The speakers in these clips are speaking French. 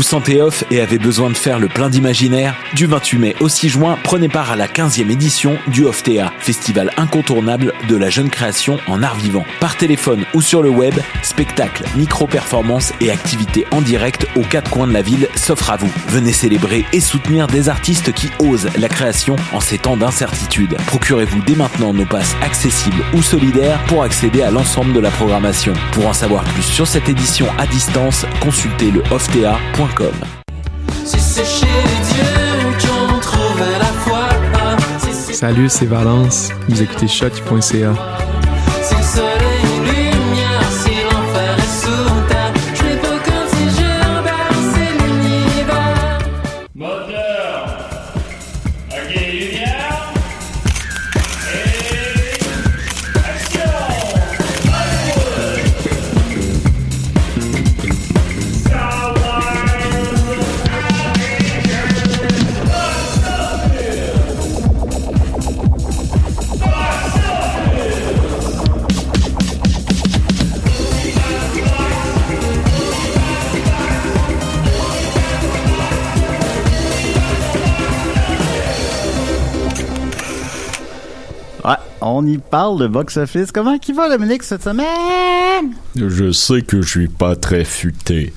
vous sentez off et avez besoin de faire le plein d'imaginaire? Du 28 mai au 6 juin, prenez part à la 15e édition du OFTA, festival incontournable de la jeune création en art vivant. Par téléphone ou sur le web, spectacles, micro-performances et activités en direct aux quatre coins de la ville s'offrent à vous. Venez célébrer et soutenir des artistes qui osent la création en ces temps d'incertitude. Procurez-vous dès maintenant nos passes accessibles ou solidaires pour accéder à l'ensemble de la programmation. Pour en savoir plus sur cette édition à distance, consultez le ofta.com. Salut, c'est Valence. Vous écoutez shot.ca. on y parle de box-office. Comment qui va, Dominique, cette semaine? Je sais que je suis pas très futé,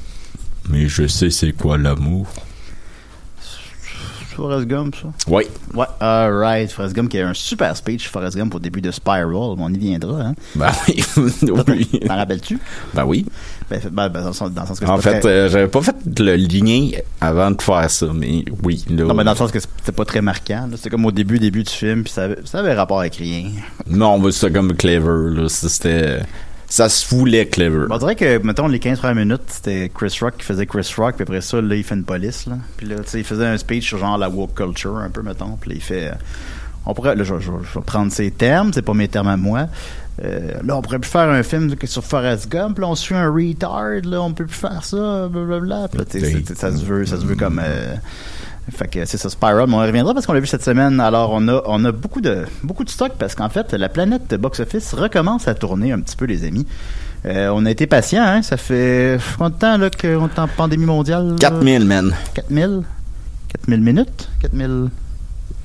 mais je sais c'est quoi l'amour. Forrest Gump, ça? Oui. Ouais, alright. Forrest Gump qui a un super speech, Forrest Gump, au début de Spiral. On y viendra, hein? Ben oui. oui. T'en rappelles-tu? Ben oui. Ben, ben, ben dans, le sens, dans, le sens, que En fait, euh, j'avais pas fait le lien avant de faire ça, mais oui. Là, non, mais dans le sens que c'était pas très marquant. C'était comme au début, début du film, puis ça avait, ça avait rapport avec rien. Non, mais c'était comme clever, là. C'était ça se voulait clever. on dirait que, mettons, les 15 premières minutes, c'était Chris Rock qui faisait Chris Rock, puis après ça, là, il fait une police, là. Puis là, tu sais, il faisait un speech sur genre la woke culture, un peu, mettons. Puis là, il fait. On pourrait. Là, je, vais prendre ses termes, c'est pas mes termes à moi. Euh, là, on pourrait plus faire un film sur Forrest Gump, là, on suit un retard, là, on peut plus faire ça, blablabla. Puis là, ça se veut, ça se veut comme. Euh, fait que c'est ça, Spiral. Mais on reviendra parce qu'on l'a vu cette semaine. Alors, on a, on a beaucoup de, beaucoup de stock parce qu'en fait, la planète box-office recommence à tourner un petit peu, les amis. Euh, on a été patient, hein? Ça fait combien de temps là, qu'on est en pandémie mondiale? 4000, man. 4000? 4000 minutes? 4000...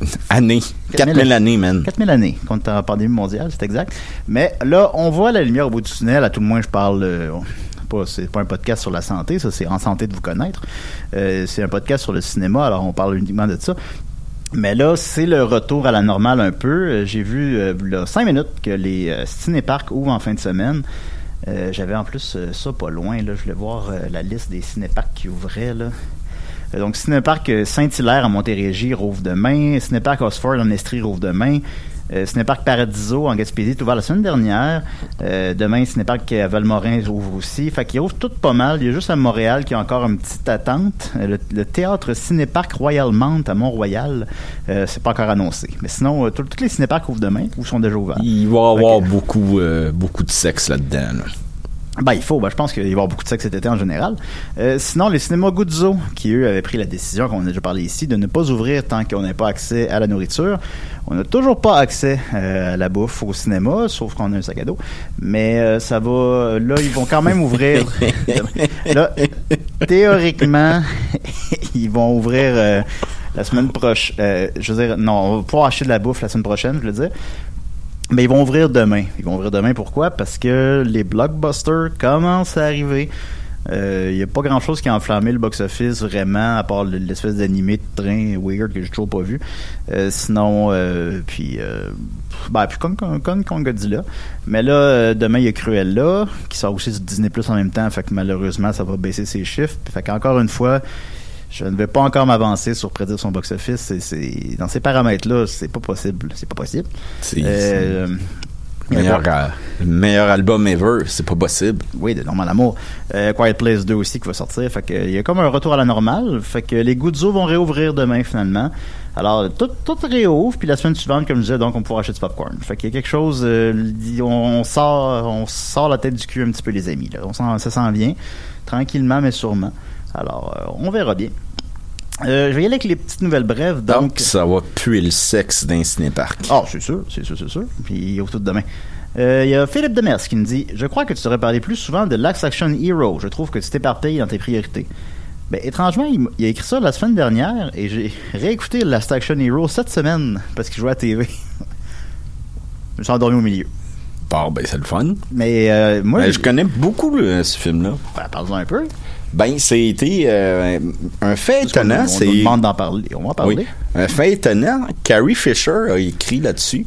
Années. 4000 années, man. 4000 années est en pandémie mondiale, c'est exact. Mais là, on voit la lumière au bout du tunnel. À tout le moins, je parle... Euh, pas, c'est pas un podcast sur la santé, ça c'est en santé de vous connaître. Euh, c'est un podcast sur le cinéma, alors on parle uniquement de ça. Mais là, c'est le retour à la normale un peu. Euh, j'ai vu euh, là, cinq minutes que les cinéparcs ouvrent en fin de semaine. J'avais en plus ça pas loin. Là, je voulais voir la liste des cinéparcs qui ouvraient. Là. Donc, Cinéparc Saint-Hilaire à Montérégie rouvre demain. Cinéparc Oxford en Estrie rouvre demain. Euh, Cinéparc Paradiso en Gaspésie est ouvert la semaine dernière. Euh, demain, Cinéparc Valmorin ouvre aussi. Fait qu'il ouvre tout pas mal. Il y a juste à Montréal qui a encore une petite attente. Euh, le, théâtre Cinéparc Royal Mount à Mont-Royal, euh, c'est pas encore annoncé. Mais sinon, tous les cinéparcs ouvrent demain ou sont déjà ouverts. Il va y avoir beaucoup, beaucoup de sexe là-dedans. là dedans ben, il faut. Ben, je pense qu'il va y avoir beaucoup de sexe cet été en général. Euh, sinon, les cinémas Guzzo, qui eux avaient pris la décision, qu'on a déjà parlé ici, de ne pas ouvrir tant qu'on n'a pas accès à la nourriture. On n'a toujours pas accès euh, à la bouffe au cinéma, sauf qu'on a un sac à dos. Mais euh, ça va. Là, ils vont quand même ouvrir. là, théoriquement, ils vont ouvrir la semaine prochaine. je veux dire, non, on va pouvoir acheter de la bouffe la semaine prochaine, je veux dire. Mais ils vont ouvrir demain. Ils vont ouvrir demain pourquoi? Parce que les blockbusters commencent à arriver. Il euh, n'y a pas grand chose qui a enflammé le box-office vraiment, à part l'espèce d'animé de train weird que j'ai toujours pas vu. Euh, sinon, euh, puis, ben, puis comme, comme, comme Godzilla. Mais là, demain, il y a Cruella, qui sort aussi sur Disney Plus en même temps, fait que malheureusement, ça va baisser ses chiffres. Fait qu'encore une fois, je ne vais pas encore m'avancer sur prédire son box-office. C'est, dans ces paramètres-là, c'est pas possible. C'est pas possible. C'est, euh, meilleur, meilleur album ever, c'est pas possible. Oui, de Normal Amour. Euh, Quiet Place 2 aussi qui va sortir. Fait que, il y a comme un retour à la normale. Fait que les Guzzo vont réouvrir demain finalement. Alors, tout, tout réouvre, puis la semaine suivante, comme je disais, donc on pourra acheter du popcorn. Fait qu'il y a quelque chose, euh, on, sort, on sort la tête du cul un petit peu, les amis. Là. On ça s'en vient, tranquillement mais sûrement. Alors, euh, on verra bien. Euh, je vais y aller avec les petites nouvelles brèves. Donc, ça va puer le sexe d'un cinéparc. Ah, c'est sûr, c'est sûr, c'est sûr. Puis il y a tout demain. Euh, il y a Philippe Demers qui me dit Je crois que tu devrais parler plus souvent de Lax Action Hero. Je trouve que tu t'éparpilles dans tes priorités. Ben, étrangement, il, a écrit ça la semaine dernière et j'ai réécouté Last Action Hero cette semaine parce qu'il jouait à TV. je me suis endormi au milieu. Bon, ben, c'est le fun. Mais euh, moi, Ben, je connais beaucoup le- ce film-là. Ben, parle-en un peu. Ben, c'était euh, un fait étonnant. on, C'est nous demande d'en parler. On va en parler. Oui. Un fait étonnant, Carrie Fisher a écrit là-dessus.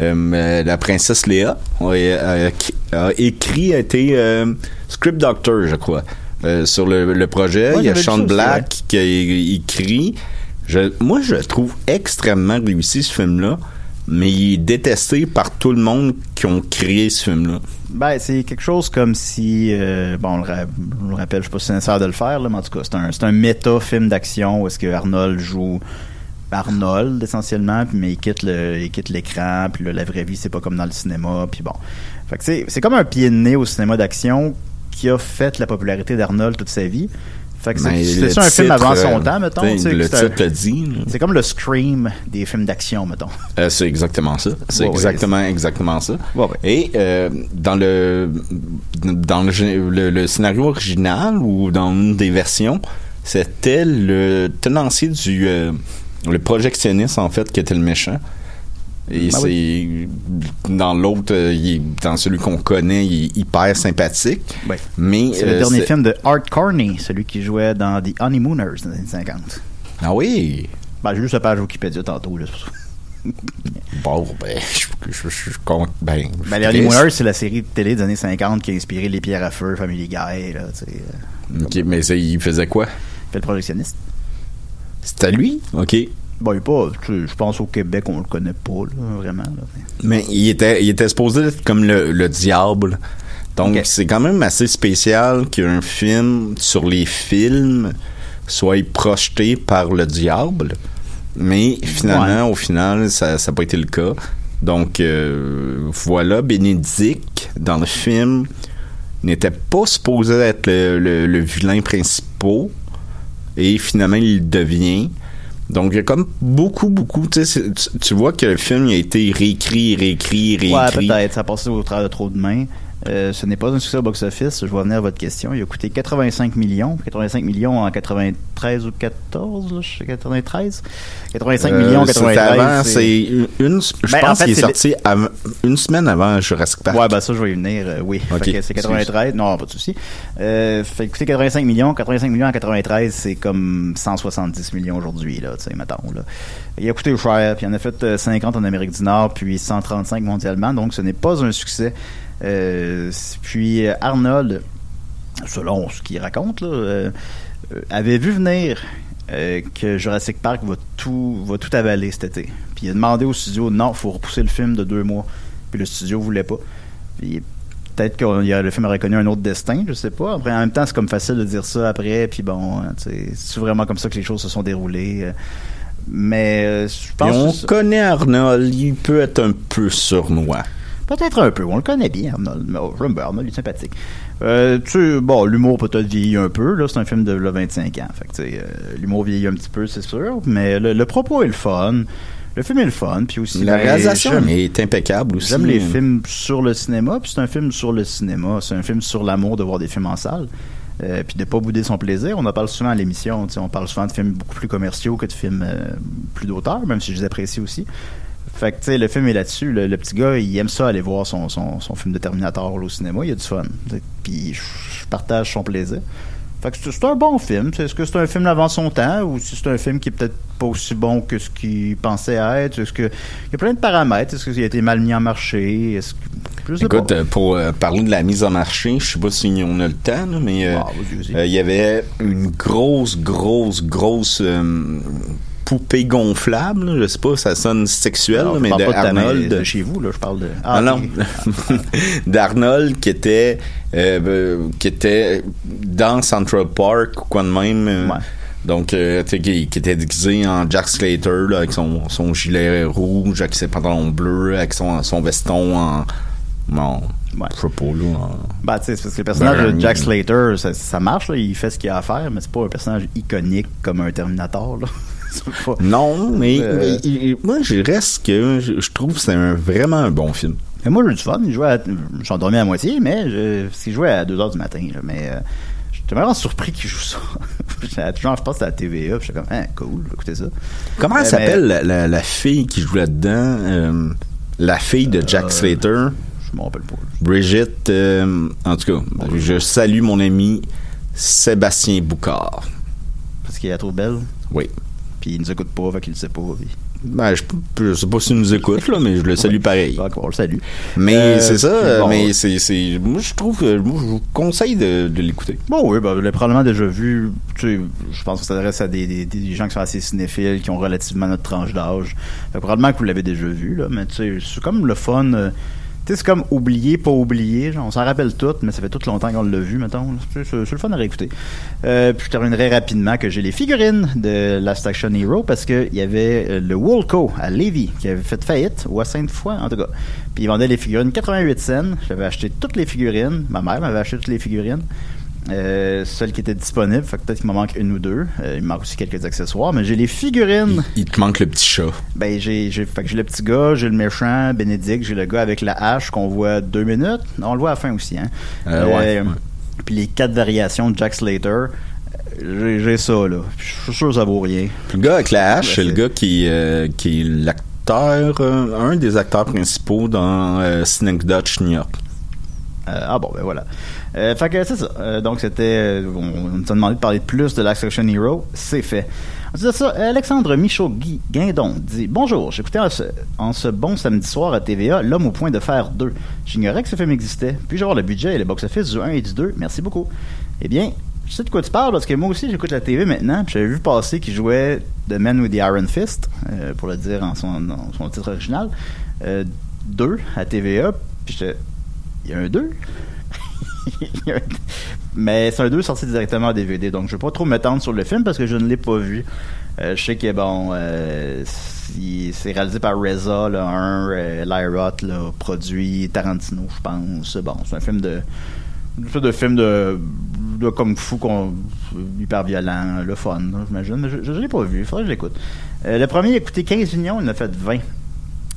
Euh, euh, la princesse Léa a, a- a écrit, a été euh, script doctor, je crois, sur le, le projet. Il y a Sean aussi, Black qui a écrit. Je, moi, je le trouve extrêmement réussi, ce film-là, mais il est détesté par tout le monde qui ont créé ce film-là. Ben, c'est quelque chose comme si, euh, bon, on le, le rappelle, je suis pas sincère de le faire, là, mais en tout cas, c'est un, un méta-film d'action où est-ce que Arnold joue Arnold, essentiellement, puis, mais il quitte l'écran, puis là, la vraie vie, c'est pas comme dans le cinéma, puis bon. C'est, c'est comme un pied de nez au cinéma d'action qui a fait la popularité d'Arnold toute sa vie. Fait que c'est, ça un film avant son euh, temps, mettons. Le titre le dit. c'est comme le Scream des films d'action, mettons. Euh, c'est exactement ça. C'est Ouais, ouais, exactement, exactement ça. Ouais. Et euh, dans le dans le, le- le scénario original ou dans une des versions, c'était le tenancier du euh, le projectionniste en fait qui était le méchant. Et Ben c'est dans l'autre, euh, il dans celui qu'on connaît, il est hyper sympathique. Ouais. Mais C'est euh, le dernier c'est- film de Art Carney, celui qui jouait dans The Honeymooners dans les années 50. Ah oui? Ben, j'ai lu sa page Wikipédia tantôt, là, ça. Bon, ben, je, je, je, je compte. Ben, Ben, les. Honeymooners, c'est la série de télé des années 50 qui a inspiré Les Pierres à Feu, Family Guy, là, tu sais. euh, Ok, mais c'est- il faisait quoi? fait le projectionniste. C'était lui? OK. Bon, il est pas, tu sais, je pense au Québec, on le connaît pas, là, vraiment, là. Mais il était, il était supposé être comme le, le diable. Donc, c'est quand même assez spécial qu'un film sur les films soit projeté par le diable. Mais finalement, au final, ça n'a pas été le cas. Donc, euh, voilà, Bénédicte, dans le film, n'était pas supposé être le, le- le vilain principal. Et finalement, il devient. Donc, il y a comme beaucoup, beaucoup. Tu, sais, tu- vois que le film il a été réécrit, réécrit, Ouais, réécrit. peut-être, ça a passé au travers de trop de mains. Euh, ce n'est pas un succès au box-office. Je vais venir à votre question. Il a coûté 85 millions. 85 millions en 93 ou 14, là, je sais, 93. 85 millions en Euh, c'était 93. avant, c'est- une, je Ben, en pense fait, qu'il est sorti avant- une semaine avant Jurassic Park. Ouais, ben ça, je vais y venir, euh, oui. Ok, Fait que c'est 93. Non, pas de souci. Euh, fait c'est 85 millions. 85 millions en 93, c'est comme 170 millions aujourd'hui, là, tu sais, mettons, là. Il a coûté cher, puis il en a fait euh, 50 en Amérique du Nord, puis 135 mondialement, donc ce n'est pas un succès. Euh, puis euh, Arnold, selon ce qu'il raconte, là, euh, avait vu venir euh, que Jurassic Park va tout, va tout avaler cet été. Puis il a demandé au studio, non, faut repousser le film de deux mois. Puis le studio voulait pas. Puis peut-être que le film aurait connu un autre destin, je sais pas. Après, en même temps, c'est comme facile de dire ça après, puis bon, c'est vraiment comme ça que les choses se sont déroulées. Mais euh, je pense on que ça- connaît Arnold, il peut être un peu sournois. Peut-être un peu. On le connaît bien, Arnold. J'aime bien Arnold, il est sympathique. Euh, tu bon, l'humour peut-être vieillit un peu. Là, c'est un film de là, 25 ans. Fait que, euh, l'humour vieillit un petit peu, c'est sûr. Mais le, le propos est le fun. Le film est le fun. Puis aussi, La ben, réalisation est impeccable aussi. J'aime les films sur le cinéma, puis c'est un film sur le cinéma. C'est un film sur l'amour de voir des films en salle. Euh, puis de pas bouder son plaisir. On en parle souvent à l'émission. On parle souvent de films beaucoup plus commerciaux que de films euh, plus d'auteur, même si je les apprécie aussi. Fait que, tu sais, le film est là-dessus. Le, le petit gars, il aime ça aller voir son, son, son film de Terminator là, au cinéma. Il a du fun. Puis je partage son plaisir. Fait que c'est un bon film. Est-ce que c'est un film avant son temps ou si c'est un film qui est peut-être pas aussi bon que ce qu'il pensait être? Est-ce que il y a plein de paramètres? Est-ce qu'il a été mal mis en marché? Est-ce que sais Écoute, pas. euh, pour euh, parler de la mise en marché, je sais pas si on a le temps, là, mais euh, Ah, euh, il y avait une grosse, grosse, grosse poupée gonflable. là. Je sais pas, ça sonne sexuel, Non, là, mais de pas de Arnold. chez vous, là, je parle de. Ah, non, ok. d'Arnold qui était euh, euh, qui était dans Central Park ou quoi de même. euh, Ouais. Donc, euh, tu qui, qui était déguisé en Jack Slater là, avec son, son gilet rouge, avec ses pantalons bleus, avec son, son veston en. en Ouais. Pas, là. en- Bah, tu sais, c'est parce que le personnage Ben, de Jack Slater, ça, ça marche, là, il fait ce qu'il a à faire, mais c'est pas un personnage iconique comme un Terminator, là. Pas- Non, mais, Euh, mais moi, je reste que je, je trouve que c'est un- vraiment un bon film. Mais moi, j'ai eu du fun. À... Je suis endormi à moitié, mais je... parce qu'il jouait à 2 h du matin. là. Mais euh, je j'étais vraiment surpris qu'il joue ça. Genre, je pense à la TVA, puis j'étais comme, hein, cool, écoutez ça. Comment elle Euh, s'appelle la, la- la fille qui joue là-dedans? Euh, la fille de Jack Slater? Je m'en rappelle pas. Brigitte, en tout cas, je salue mon ami Sébastien Boucard. Parce qu'il est trop belle, Oui. Puis il nous écoute pas, fait qu'il le sait pas. Puis... Ben, je, je sais pas s'il nous écoute, là, mais je le salue pareil. Fait qu'on le salue. Mais Euh, c'est ça, bon, mais c'est, c'est, moi je trouve que, moi je vous conseille de, de l'écouter. Bon, oui, ben, je l'ai probablement déjà vu. Tu sais, je pense que ça s'adresse à des, des, des gens qui sont assez cinéphiles, qui ont relativement notre tranche d'âge. Fait probablement que vous l'avez déjà vu, là, mais tu sais, c'est comme le fun. euh, sais, c'est comme oublier, pas oublier. Genre, on s'en rappelle tout, mais ça fait tout longtemps qu'on l'a vu, mettons. c'est le fun à réécouter. Euh, puis je terminerai rapidement que j'ai les figurines de Last Action Hero parce qu'il y avait euh, le Woolco à Lévis qui avait fait faillite, ou à Sainte-Foy, en tout cas. Puis ils vendaient les figurines 88 cents. J'avais acheté toutes les figurines. Ma mère m'avait acheté toutes les figurines. Euh, celles qui étaient disponibles, fait que peut-être qu'il m'en manque une ou deux. Euh, il me manque aussi quelques accessoires, mais j'ai les figurines. Il te manque le petit chat. Ben j'ai j'ai fait que j'ai le petit gars, j'ai le méchant, Bénédicte, j'ai le gars avec la hache qu'on voit deux minutes. On le voit à la fin aussi, hein. Euh, ouais, ouais. Puis les quatre variations de Jack Slater, euh, j'ai j'ai ça là. Je suis sûr que ça vaut rien. Le gars avec la hache, c'est le gars qui, euh, qui est l'acteur, euh, un des acteurs principaux dans euh, Snake Dutch New York. Euh, ah bon, ben voilà. Euh, fait que c'est ça. Euh, donc c'était, euh, on, nous a demandé de parler plus de Last Action Hero, c'est fait. Ensuite de ça, Alexandre Michaud Guy Guindon dit Bonjour, j'écoutais en ce, en ce bon samedi soir à TVA L'homme au point de faire 2. J'ignorais que ce film existait. Puis-je avoir le budget et le box-office du 1 et du 2 Merci beaucoup. Eh bien, je sais de quoi tu parles parce que moi aussi j'écoute la TV maintenant. J'avais vu passer qu'il jouait The Man with the Iron Fist, pour le dire en son, en son titre original, euh, 2 à TVA. Puis j'étais il y a un 2 Il y a un- Mais c'est un 2 sorti directement en DVD, donc je vais pas trop m'étendre sur le film parce que je ne l'ai pas vu. Euh, je sais que bon, euh, c'est réalisé par Reza, là, un euh, Lyra, là, produit Tarantino, je pense. Bon, c'est un film de une de film de, de kung fu qu'on, hyper violent, le fun, j'imagine. Je ne l'ai pas vu, il faudrait que je l'écoute. Euh, le premier a coûté 15 millions, il en a fait 20.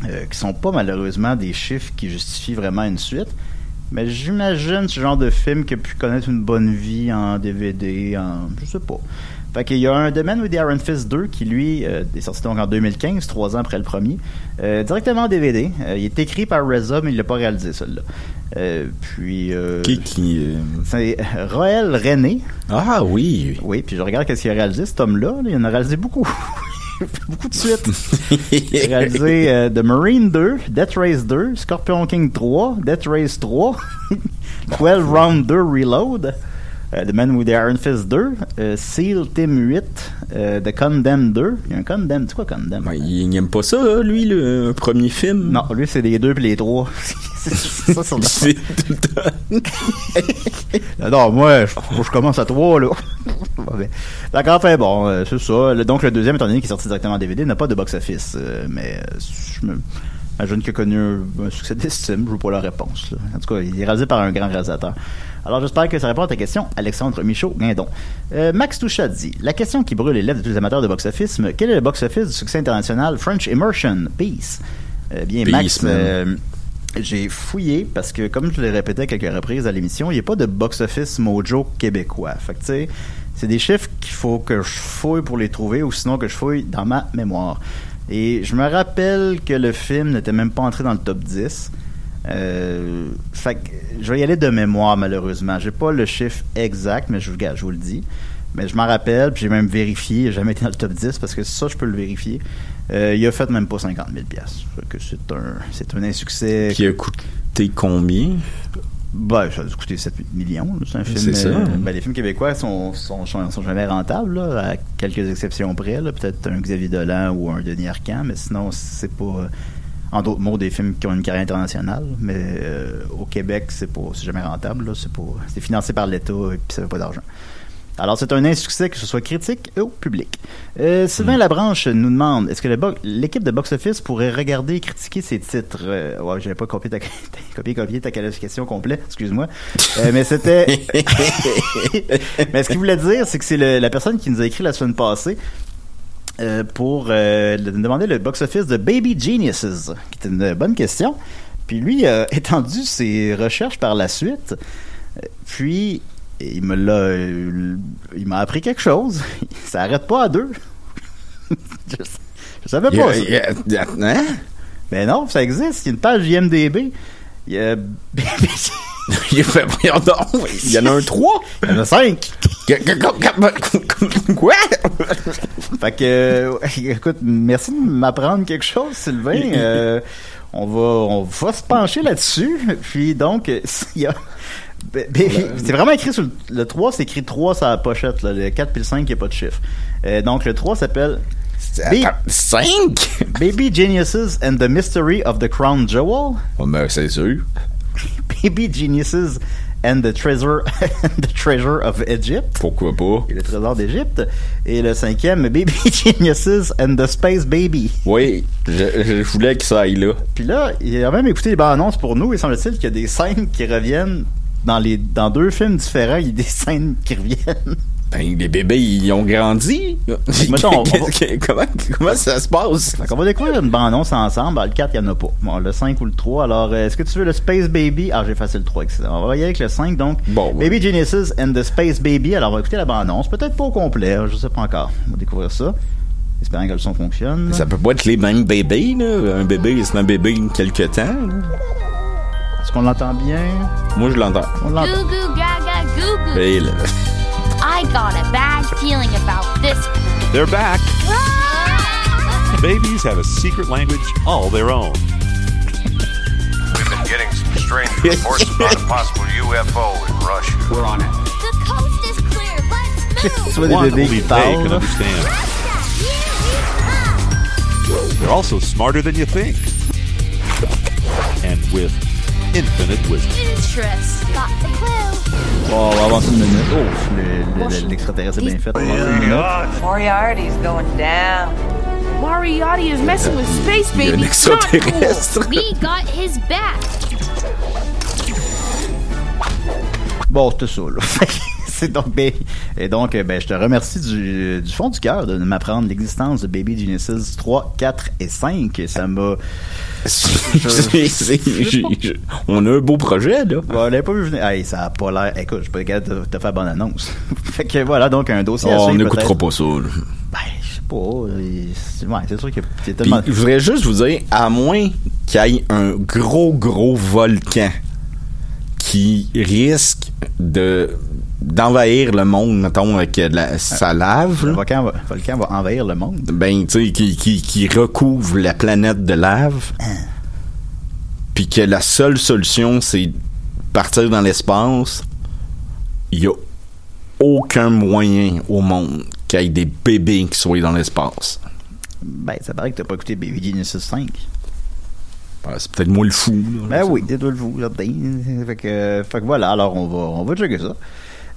Euh, qui sont pas malheureusement des chiffres qui justifient vraiment une suite. Mais j'imagine ce genre de film qui a pu connaître une bonne vie en DVD, en. je sais pas. Fait qu'il y a un The Man with the Iron Fist 2 qui, lui, euh, est sorti donc en 2015, trois ans après le premier, euh, directement en DVD. Euh, il est écrit par Reza, mais il l'a pas réalisé, celui-là. Puis. euh, Qui, qui, c'est Roel René. Ah oui. Oui, puis je regarde qu'est-ce qu'il a réalisé, cet homme-là. là, il en a réalisé beaucoup. beaucoup de suite. Réalisé euh, The Marine 2, Death Race 2, Scorpion King 3, Death Race 3, 12 Round 2 Reload, euh, The Man with the Iron Fist 2, euh, Seal Team 8, euh, The Condemned 2. Il y a un Condemned, c'est quoi Condemned? Ben, il n'aime pas ça, là, lui, le premier film? Non, lui, c'est les deux puis les trois. c'est ça le C'est tout le temps. Non, moi, je, commence à 3, là. D'accord, enfin, bon, euh, c'est ça. Donc, le deuxième, étant donné qu'il est sorti directement en DVD, n'a pas de box-office. euh, mais euh, je me... Un jeune qui a connu un, succès d'estime, je veux pas la réponse. là. En tout cas, il est réalisé par un grand réalisateur. Alors, j'espère que ça répond à ta question, Alexandre Michaud Guindon. Euh, Max Touchat dit La question qui brûle les lèvres de tous les amateurs de box-office, quel est le box-office du succès international French Immersion? Peace Bien, Peace, Max, euh, j'ai fouillé parce que, comme je l'ai répété à quelques reprises à l'émission, il n'y a pas de box-office mojo québécois. Fait que, tu sais, c'est des chiffres qu'il faut que je fouille pour les trouver ou sinon que je fouille dans ma mémoire. Et je me rappelle que le film n'était même pas entré dans le top 10. Euh, fait que je vais y aller de mémoire, malheureusement. J'ai pas le chiffre exact, mais je vous, je vous le dis. Mais je m'en rappelle, puis j'ai même vérifié. N'a jamais été dans le top 10 parce que ça, je peux le vérifier. Euh, il a fait même pas 50 000 piastres. Fait que c'est un, c'est un insuccès. Qui a coûté combien? Ben, ça a coûté 7-8 millions. là. C'est un film. Ça. euh, ben, les films québécois sont, sont, sont, sont jamais rentables, là, à quelques exceptions près. Peut-être un Xavier Dolan ou un Denis Arcand, mais sinon, c'est pas. En d'autres mots, des films qui ont une carrière internationale. Mais euh, au Québec, c'est pas, c'est jamais rentable. là. C'est pas, c'est financé par l'État et puis ça fait pas d'argent. Alors, c'est un insuccès que ce soit critique ou public. Euh, Sylvain Labranche nous demande est-ce que bo- l'équipe de Box Office pourrait regarder et critiquer ses titres? Euh, Ouais, j'avais pas copié ta, copié, copié ta qualification complète, excuse-moi. Euh, mais c'était. mais ce qu'il voulait dire, c'est que c'est la personne qui nous a écrit la semaine passée. euh, pour euh, demander le box-office de Baby Geniuses, qui était une bonne question. Puis lui a étendu ses recherches par la suite. Euh, Puis il me l'a. euh, Il m'a appris quelque chose. Ça arrête pas à deux. je, je savais pas hein? Mais non, ça existe. Il y a une page IMDB. Il y a. Il fait, donc, il y en a un 3? Il y en a cinq. Quoi? Fait que, euh, écoute, merci de m'apprendre quelque chose, Sylvain. Euh, on va, on va se pencher là-dessus. Puis donc, euh, il y a. C'est vraiment écrit sur le, le 3, c'est écrit 3 sur la pochette. Là. Le 4 puis le 5, il n'y a pas de chiffre. Euh, donc, le 3 s'appelle 5? Baby Geniuses and the Mystery of the Crown Jewel. Oh, mais c'est sûr. Baby Geniuses and the Treasure, the treasure of Egypt. Pourquoi pas? Et le trésor d'Égypte. Et le cinquième, Baby Geniuses and the Space Baby. Oui, je, je voulais que ça aille là. Puis là, il a même écouté les bandes annonces pour nous. Il semble-t-il qu'il y a des scènes qui reviennent dans les dans deux films différents. Il y a des scènes qui reviennent. Ben, les bébés, ils ont grandi. Mettons, on va- comment, comment ça se passe? Fait qu'on va découvrir une bande annonce ensemble. Le 4, il n'y en a pas. Bon, le 5 ou le 3. Alors, euh, est-ce que tu veux le Space Baby? Ah, j'ai effacé le 3, excellent. On va y aller avec le 5, donc. Bon, ouais. Baby Genesis and the Space Baby. Alors, on va écouter la bande annonce. Peut-être pas au complet, je sais pas encore. On va découvrir ça. Espérant que le son fonctionne. Ça peut pas être les mêmes bébés, là. Un bébé, c'est un bébé quelque temps. là. Est-ce qu'on l'entend bien? Moi, je l'entends. On l'entend. Goo goo gaga goo goo. Et là, I got a bad feeling about this. They're back. Ah! Babies have a secret language all their own. We've been getting some strange reports about a possible UFO in Russia. We're on it. The coast is clear. Let's move. Soit des One only qui they parlent. can understand. They're also smarter than you think. And with infinite wisdom. Interest. Got the clue. Bon, on va avancer une minute. Oh, le- le- l'extraterrestre est bien fait. On va avancer une minute. Moriarty's going down. Moriarty is messing with space, il un baby. Not cool. extraterrestre. We got his back. Bon, c'était ça, là. C'est donc, et donc, euh, ben, je te remercie du, du fond du cœur de m'apprendre l'existence de Baby Genesis 3, 4 et 5. Et ça m'a. C'est- c'est- on a un beau projet, là. On l'avait pas vu venir. Hey, ça a pas l'air. Écoute, je suis pas capable de te faire bonne annonce. fait que voilà, donc un dossier à Oh, on suivre, n'écoutera pas ça, là. Ben, je sais pas. C'est ouais, c'est sûr a Puis, tellement. je voudrais juste vous dire, à moins qu'il y ait un gros, gros volcan qui risque de d'envahir le monde, mettons, avec de la, sa lave, Le volcan va, le volcan va envahir le monde. ben, tu sais, qui, qui, qui recouvre la planète de lave, Hein. puis que la seule solution, c'est partir dans l'espace, il y a aucun moyen au monde qu'il y ait des bébés qui soient dans l'espace. Ben, ça paraît que t'as pas écouté Baby Genesis 5. Ben, c'est peut-être moi le fou. là, Ben oui, c'est toi le vous, certain. Fait que, euh, fait que voilà, alors on va, on va checker ça.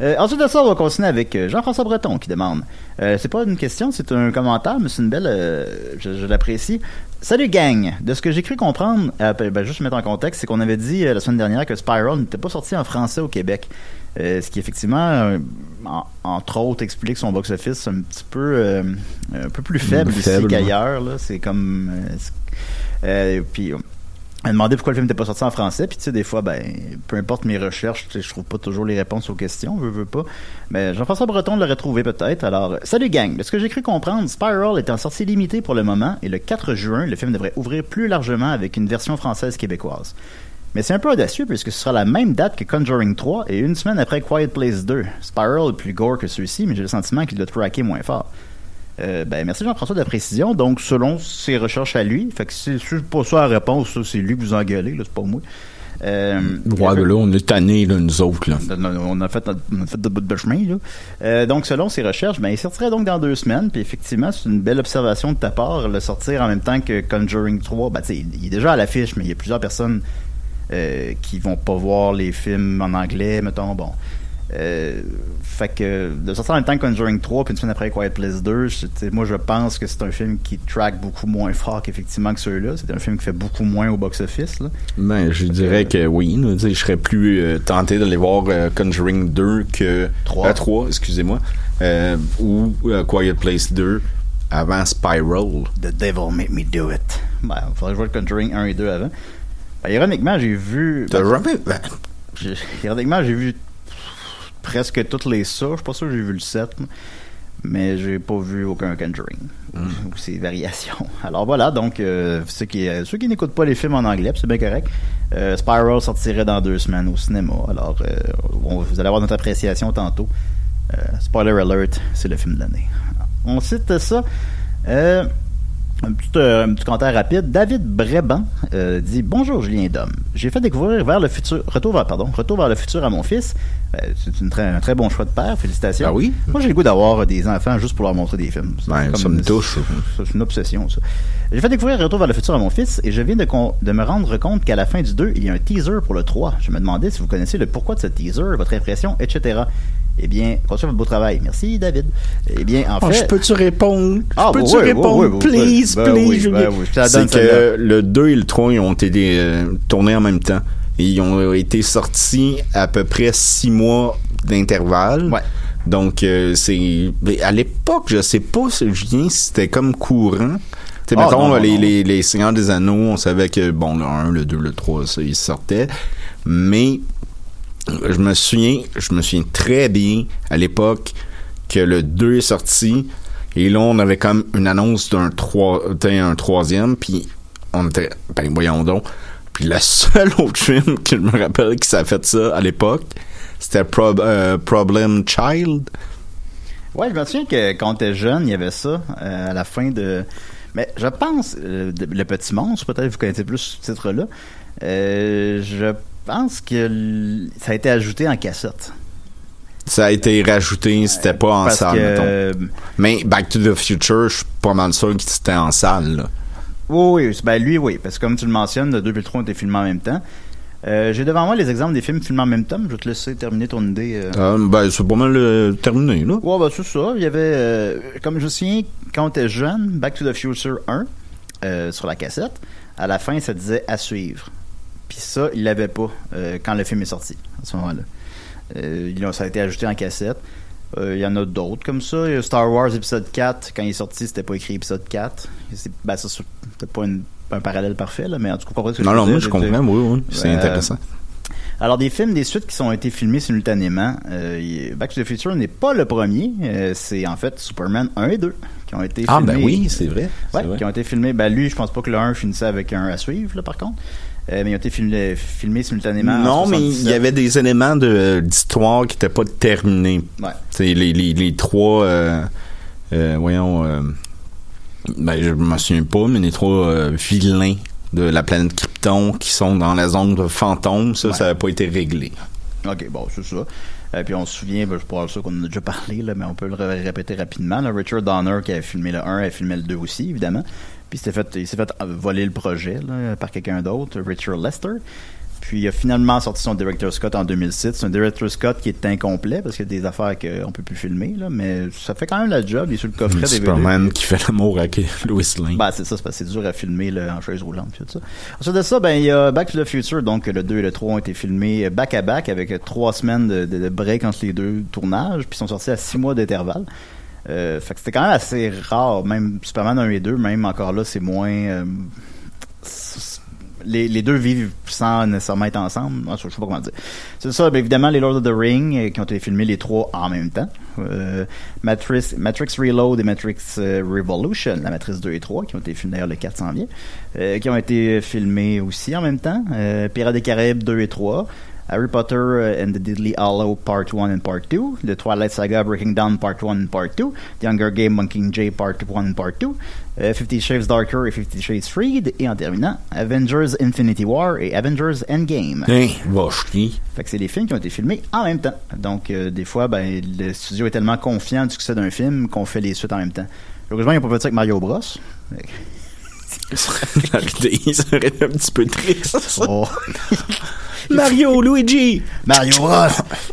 Euh, ensuite de ça, on va continuer avec euh, Jean-François Breton qui demande. Euh, c'est pas une question, c'est un commentaire, mais c'est une belle. euh, je je l'apprécie. Salut gang! De ce que j'ai cru comprendre, euh, ben, juste mettre en contexte, c'est qu'on avait dit la semaine dernière que Spiral n'était pas sorti en français au Québec. Ce qui effectivement, en- entre autres, explique son box-office un petit peu, un peu plus faible ici faible, ouais. qu'ailleurs. là. C'est comme. puis elle demandé pourquoi le film n'était pas sorti en français. Puis tu sais, des fois, ben, peu importe mes recherches, je trouve pas toujours les réponses aux questions, veux, veux pas. Mais Jean-François Breton l'aurait trouvé peut-être. Alors, euh, salut gang. De ce que j'ai cru comprendre, Spiral est en sortie limitée pour le moment et le 4 juin, le film devrait ouvrir plus largement avec une version française québécoise. Mais c'est un peu audacieux puisque ce sera la même date que Conjuring 3 et une semaine après Quiet Place 2. Spiral est plus gore que ceux-ci, mais j'ai le sentiment qu'il doit tracker moins fort. Euh, ben, merci Jean-François de la précision. Donc, selon ses recherches à lui, fait que c'est pas ça la réponse, c'est lui que vous engueulez, là, c'est pas moi. Euh, Ouais, ben là, on est tannés, là, nous autres, là. on a fait notre, on a fait de bout de chemin, là. Euh, donc, selon ses recherches, ben, il sortirait donc dans deux semaines. Puis effectivement, c'est une belle observation de ta part, le sortir en même temps que Conjuring 3. Ben, tu sais, il est déjà à l'affiche, mais il y a plusieurs personnes euh, qui vont pas voir les films en anglais, mettons. Bon. Euh, fait que de sortir en même temps que Conjuring 3 puis une semaine après Quiet Place 2, je- tu sais, moi je pense que c'est un film qui track beaucoup moins fort qu'effectivement que ceux-là. C'est un film qui fait beaucoup moins au box-office. Ben, je dirais que oui. je serais plus euh, tenté d'aller voir euh, Conjuring 2 que... Trois. Euh, 3, excusez-moi. Euh, ou euh, Quiet Place 2 avant Spiral. The Devil Made Me Do It. Ben, il faudrait le Conjuring 1 et 2 avant. Ben, ironiquement, j'ai vu. T'as ben, jamais... ben, ironiquement, j'ai vu presque toutes les ça. Je suis pas sûr que j'ai vu le 7, mais j'ai pas vu aucun Conjuring ou ses variations. Alors voilà, donc euh, ceux qui, euh, ceux qui n'écoutent pas les films en anglais, c'est bien correct. Euh, Spiral sortirait dans deux semaines au cinéma. Alors euh, on- vous allez avoir notre appréciation tantôt. Spoiler alert, c'est le film de l'année. On cite ça. Un petit, euh, un petit commentaire rapide. David Bréban euh, dit Bonjour Julien Dom. J'ai fait découvrir vers le futur, retour vers, pardon, retour vers le futur à mon fils. Euh, c'est une très, un très bon choix de père. Félicitations. Ah oui? Moi, j'ai le goût d'avoir des enfants juste pour leur montrer des films. C'est Ben, comme- ça me touche. C'est une obsession, ça. J'ai fait découvrir Retour vers le futur à mon fils et je viens de, con- de me rendre compte qu'à la fin du 2, il y a un teaser pour le 3. Je me demandais si vous connaissez le pourquoi de ce teaser, votre impression, etc. Eh bien, continuez votre beau travail. Merci, David. Eh bien, en Oh, fait. je peux-tu répondre? Ah, je peux-tu oui, répondre? oui, oui, please, ben please, oui, Julien. ben donne, C'est que le 2 et le 3, ils ont été euh, tournés en même temps. Ils ont été sortis à peu près six mois d'intervalle. Ouais. Donc, euh, c'est. À l'époque, je sais pas, si Julien, si c'était comme courant. Tu sais, Ah, mettons, non, non, les, non. Les, les Seigneurs des Anneaux, on savait que, bon, le 1, le 2, le 3, ça, ils sortaient. Mais je me souviens, je me souviens très bien à l'époque que le 2 est sorti et là on avait comme une annonce d'un trois, d'un- un troisième puis on était ben voyons donc puis le seul autre film que je me rappelle qui s'est fait ça à l'époque c'était Prob- euh, Problem Child Ouais, je me souviens que quand était jeune, il y avait ça euh, à la fin de. Mais je pense, euh, Le Petit Monstre, peut-être vous connaissez plus ce titre-là. Je pense que ça a été ajouté en cassette. ça a été rajouté c'était pas en Parce salle que, mettons. mais Back to the Future je suis pas mal sûr que c'était en salle là. Oui, oui, ben lui, oui, parce que comme tu le mentionnes, le 2 et le 3 ont été filmés en même temps. Euh, J'ai devant moi les exemples des films filmés en même temps. Je vais te laisser terminer ton idée. euh. Euh, ben c'est pas mal euh, terminé là Ouais, ben c'est ça. Il y avait, euh, comme je me souviens, quand on était jeune, Back to the Future 1, euh, sur la cassette, à la fin, ça disait à suivre. Puis ça, il l'avait pas quand le film est sorti, à ce moment-là. Ça a été ajouté en cassette. Euh, Il y en a d'autres comme ça. Star Wars épisode 4, quand il est sorti, c'était pas écrit épisode 4. C'est ben, peut-être pas une- un parallèle parfait, là, mais en tout cas, vous comprenez ce que non je non moi je comprends oui oui c'est Euh, intéressant alors, des films, des suites qui ont été filmés simultanément. Euh, Back to the Future n'est pas le premier. euh, c'est en fait Superman 1 et 2 qui ont été ah filmés. ben oui c'est vrai Ouais, vrai. qui ont été filmés. Ben lui, je pense pas que le 1 finissait avec un à suivre, là, par contre. Euh, mais ils ont été filmés, filmés simultanément. en Non, mais il 77. y avait des éléments de d'histoire qui n'étaient pas terminés. Ouais. Les, les, les trois, euh, euh, voyons, euh, ben je me souviens pas, mais les trois euh, vilains de la planète Krypton qui sont dans la zone de fantôme, ça, Ouais. ça n'a pas été réglé. Ok, bon, c'est ça. Euh, puis on se souvient, ben, je pas sûr qu'on en a déjà parlé, là, mais on peut le ré- répéter rapidement. là. Richard Donner qui avait filmé le 1 a filmé le 2 aussi, évidemment. Puis il s'est fait, il s'est fait euh, voler le projet là, par quelqu'un d'autre, Richard Lester. Puis il a finalement sorti son Director Scott en 2006. C'est un Director Scott qui est incomplet parce qu'il y a des affaires qu'on peut plus filmer, là, mais ça fait quand même la job. Il est sur le coffret des Superman qui fait l'amour avec Lois Lane. ben, c'est ça, c'est parce que c'est dur à filmer là, en chaise roulante puis tout ça. Ensuite de ça, ben il y a Back to the Future, donc le 2 et le 3 ont été filmés back à back avec trois semaines de, de- de break entre les deux tournages, puis sont sortis à six mois d'intervalle. Euh, fait que c'était quand même assez rare, même Superman 1 et 2, même encore là, c'est moins. euh, les, deux vivent sans nécessairement être ensemble. Ah, Je sais pas comment dire. C'est ça, ben, évidemment, les Lord of the Ring euh, qui ont été filmés les trois en même temps. Matrix, Reload et Matrix Revolution, la Matrix 2 et 3, qui ont été filmés d'ailleurs le 400 vient, euh, qui ont été filmés aussi en même temps. Pirates des Caraïbes 2 et 3. Harry Potter euh, and the Deadly Hollow Part 1 and Part 2, The Twilight Saga Breaking Down Part 1 and Part 2, The Hunger Game Mockingjay Part 1 and Part 2, euh, Fifty Shades Darker et Fifty Shades Freed, et en terminant, Avengers Infinity War et Avengers Endgame. Hein, va chier. Fait que c'est des films qui ont été filmés en même temps. Donc, euh, des fois, ben, le studio est tellement confiant du succès d'un film qu'on fait les suites en même temps. Heureusement, ils n'ont pas fait ça avec Mario Bros. La vidéo serait un petit peu triste. Oh. Mario, Luigi! Mario Bros!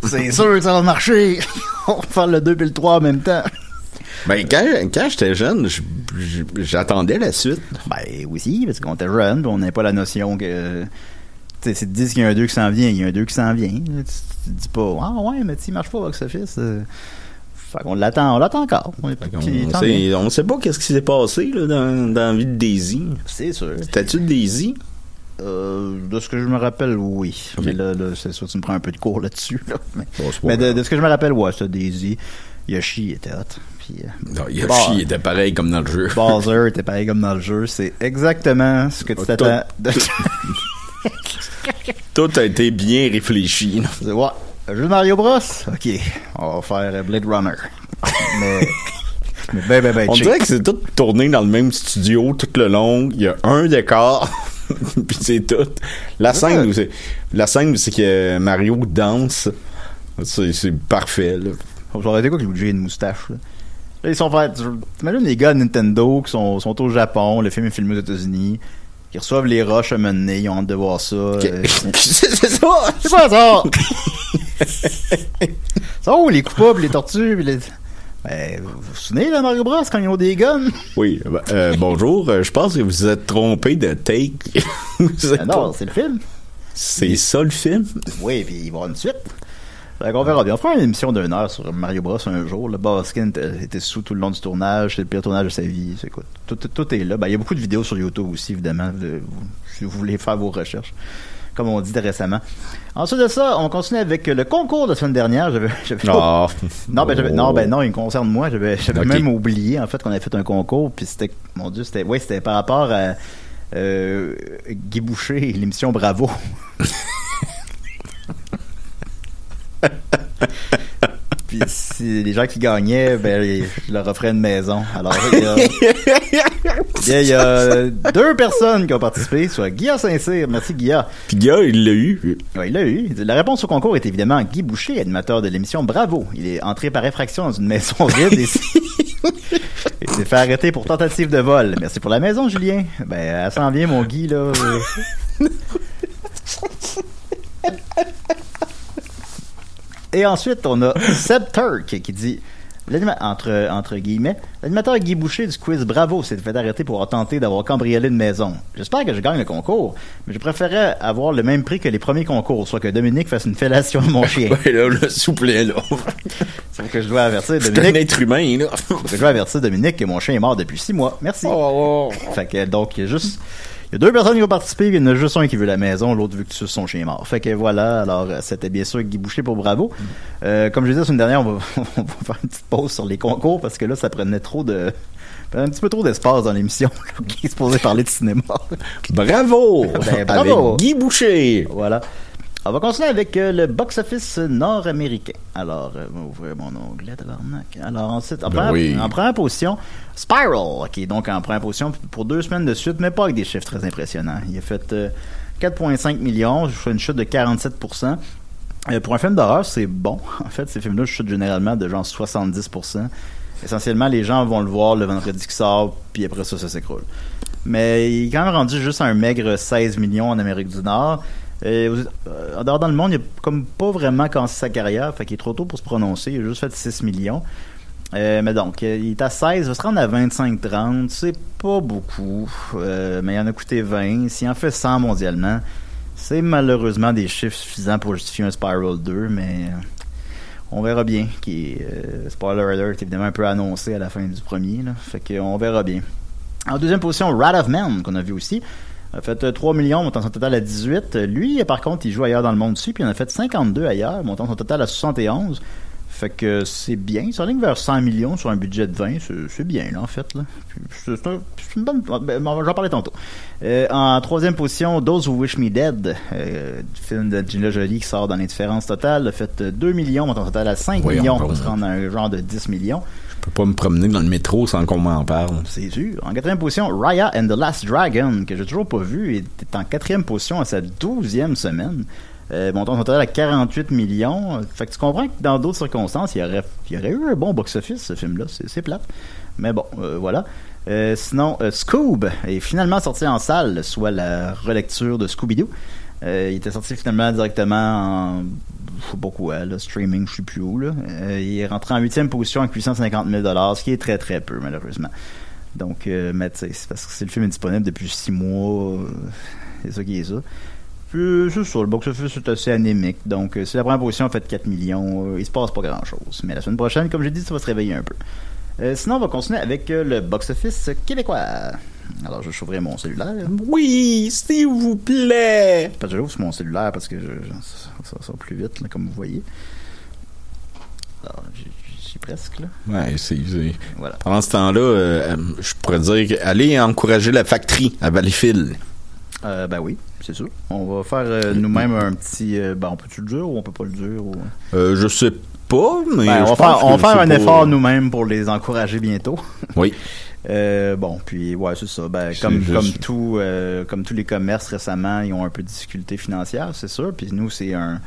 c'est sûr que ça va marcher! On va faire le 2 et le 3 en même temps. Ben, quand, quand j'étais jeune, j'attendais la suite. Ben, aussi, parce qu'on était jeune, puis on n'avait pas la notion que. Tu sais, dire qu'il y a un 2 qui s'en vient, il y a un 2 qui s'en vient. Tu, tu te dis pas, ah ouais, mais tu marche pas box office. euh. Fait qu'on l'attend, on l'attend encore. On, est- On, puis, tant sait, mieux. on sait pas qu'est-ce qui s'est passé là, dans, dans la vie de Daisy. C'est sûr. C'était-tu Daisy? Euh, de ce que je me rappelle, oui. Mais là, là, c'est sûr, tu me prends un peu de cours là-dessus. là. Mais, Bon, de, ce que je me rappelle, ouais, c'était Daisy. Yoshi était hot. Puis, euh, Non, Yoshi Bah, était pareil comme dans le jeu. Bowser était pareil comme dans le jeu. C'est exactement ce que tu Oh, t'attends. de- Tout a été bien réfléchi. ouais. Un jeu de Mario Bros? Ok. On va faire Blade Runner. mais. Mais ben, ben, ben, On cheap. dirait que c'est tout tourné dans le même studio tout le long. Il y a un décor, puis c'est tout. La scène, la scène c'est que Mario danse, c'est, parfait. Là. J'aurais été quoi que ait une moustache, là. Là, ils sont faits. T'imagines les gars de Nintendo qui sont, sont au Japon, le film est filmé aux États-Unis, qui reçoivent les roches à donné, ils ont hâte de voir ça. euh, c'est, ça! C'est quoi ça? ça où les coupables, les tortues, les. Ben, vous vous souvenez de Mario Bros quand ils ont des guns? Oui, ben, euh, bonjour. euh, Je pense que vous êtes trompé de take. Ben non, c'est le film. c'est ça le film? Oui, puis il va y avoir une suite. Qu'on verra bien. On fera une émission d'une heure sur Mario Bros un jour. Le Baskin était sous tout le long du tournage. C'est le pire tournage de sa vie. C'est quoi? Tout, tout, tout est là. Ben, il y a beaucoup de vidéos sur YouTube aussi, évidemment, de- si vous voulez faire vos recherches. Comme on dit récemment. Ensuite de ça, on continue avec le concours de la semaine dernière. J'avais, Ah. non, ben, non, ben non, il me concerne moi. J'avais, j'avais Ok. même oublié, en fait, qu'on avait fait un concours. Puis c'était, mon Dieu, c'était, ouais, c'était par rapport à euh, Guy Boucher et l'émission Bravo. Puis si les gens qui gagnaient, ben, je leur offrais une maison. Alors, il y a, il y a- il y a deux personnes qui ont participé, soit Guilla Saint-Cyr. Merci, Guilla. Puis gars, il l'a eu. Ouais, il l'a eu. La réponse au concours est évidemment Guy Boucher, animateur de l'émission Bravo. Il est entré par effraction dans une maison vide et s'est il s'est fait arrêter pour tentative de vol. Merci pour la maison, Julien. Ben, elle s'en vient, mon Guy, là. Et ensuite, on a Seb Turk qui dit entre, entre guillemets, l'animateur Guy Boucher du quiz Bravo s'est fait arrêter pour avoir tenté d'avoir cambriolé une maison. J'espère que je gagne le concours, mais je préférais avoir le même prix que les premiers concours, soit que Dominique fasse une fellation à mon chien. Ouais, là, là, s'il là. C'est que je dois avertir C'est un Dominique. être humain, là. Que je dois avertir Dominique que mon chien est mort depuis six mois. Merci. Oh, Fait que donc il y a juste y a deux personnes qui ont participé, il y en a juste un qui veut la maison, l'autre veut que tu suces son chien mort. Fait que voilà, alors euh, c'était bien sûr Guy Boucher pour Bravo. Euh, comme je disais la semaine dernière, on va, on va faire une petite pause sur les concours parce que là ça prenait trop de un petit peu trop d'espace dans l'émission qui est supposé parler de cinéma. Bravo! Ben, bravo! Avec Guy Boucher! Voilà. On va continuer avec euh, le box-office nord-américain. Alors, euh, on va ouvrir mon onglet, tabarnak. Alors, ensuite, en, Ben première, oui. en première position, Spiral, qui est donc en première position pour deux semaines de suite, mais pas avec des chiffres très impressionnants. Il a fait euh, 4,5 millions, je fais une chute de 47% Euh, Pour un film d'horreur, c'est bon. En fait, ces films-là chutent généralement de genre 70% Essentiellement, les gens vont le voir le vendredi qui sort, puis après ça, ça s'écroule. Mais il est quand même rendu juste à un maigre 16 millions en Amérique du Nord. Euh, en dehors dans le monde, il a comme pas vraiment commencé sa carrière, fait qu'il est trop tôt pour se prononcer. Il a juste fait 6 millions. Euh, mais donc, euh, il est à 16, il va se rendre à 25-30. C'est pas beaucoup, mais il en a coûté 20. S'il en fait 100 mondialement, c'est malheureusement des chiffres suffisants pour justifier un Spiral 2, mais on verra bien. Spoiler alert, évidemment, un peu annoncé à la fin du premier. Là, verra bien. En deuxième position, Rat of Man, qu'on a vu aussi. A fait euh, 3 millions, montant son total à 18. Euh, Lui, par contre, il joue ailleurs dans le monde aussi, puis il en a fait 52 ailleurs, montant son total à 71. Fait que c'est bien. Il s'enligne vers 100 millions sur un budget de 20. C'est- bien, là, en fait. Là. C'est un- une bonne... ben, J'en parlais tantôt. Euh, en troisième position, Those Who Wish Me Dead, euh, film de Gina Jolie qui sort dans l'indifférence totale, a fait euh, 2 millions, montant son total à 5 Voyons millions pour se rendre à un genre de 10 millions. Peux pas me promener dans le métro sans qu'on m'en parle. C'est sûr. En quatrième position, Raya and the Last Dragon, que j'ai toujours pas vu, est en quatrième position à sa douzième semaine. Euh, montant son total à 48 millions. Fait que tu comprends que dans d'autres circonstances, il y aurait, y aurait eu un bon box-office, ce film-là. C'est, c'est plate. Mais bon, euh, voilà. Euh, sinon, euh, Scoob est finalement sorti en salle, soit la relecture de Scooby-Doo. Euh, il était sorti finalement directement en je sais pas quoi, streaming, je sais plus où. Là. Euh, il est rentré en huitième position avec 850 000 ce qui est très très peu malheureusement. Donc, euh, mais c'est parce que c'est le film est disponible depuis six mois. euh, c'est ça qui est ça. Puis, c'est ça, le box-office est assez anémique. Donc, si la première position a fait 4 millions, il se passe pas grand-chose. Mais la semaine prochaine, comme j'ai dit, ça va se réveiller un peu. Sinon, on va continuer avec le box-office québécois. Alors, je chaufferai mon cellulaire. Oui, s'il vous plaît. Parce que j'ouvre sur mon cellulaire parce que je, je- ça, ça va plus vite, là, comme vous voyez. Alors, j'y presque, là. Ouais, c'est. Voilà. Pendant ce temps-là, euh, je pourrais dire allez encourager la factory à Valleyfield. Euh, ben oui, c'est sûr. On va faire euh, nous-mêmes un petit. euh, ben, on peut-tu le dire ou on peut pas le dire ou... Euh, je sais pas, mais. Ben, on va faire, on va que faire c'est un pas- effort nous-mêmes pour les encourager bientôt. Oui. Euh, bon, puis ouais, c'est ça. Ben, comme juste- comme tout, euh, comme tous les commerces récemment, ils ont un peu de difficultés financières, c'est sûr. Puis nous, c'est un,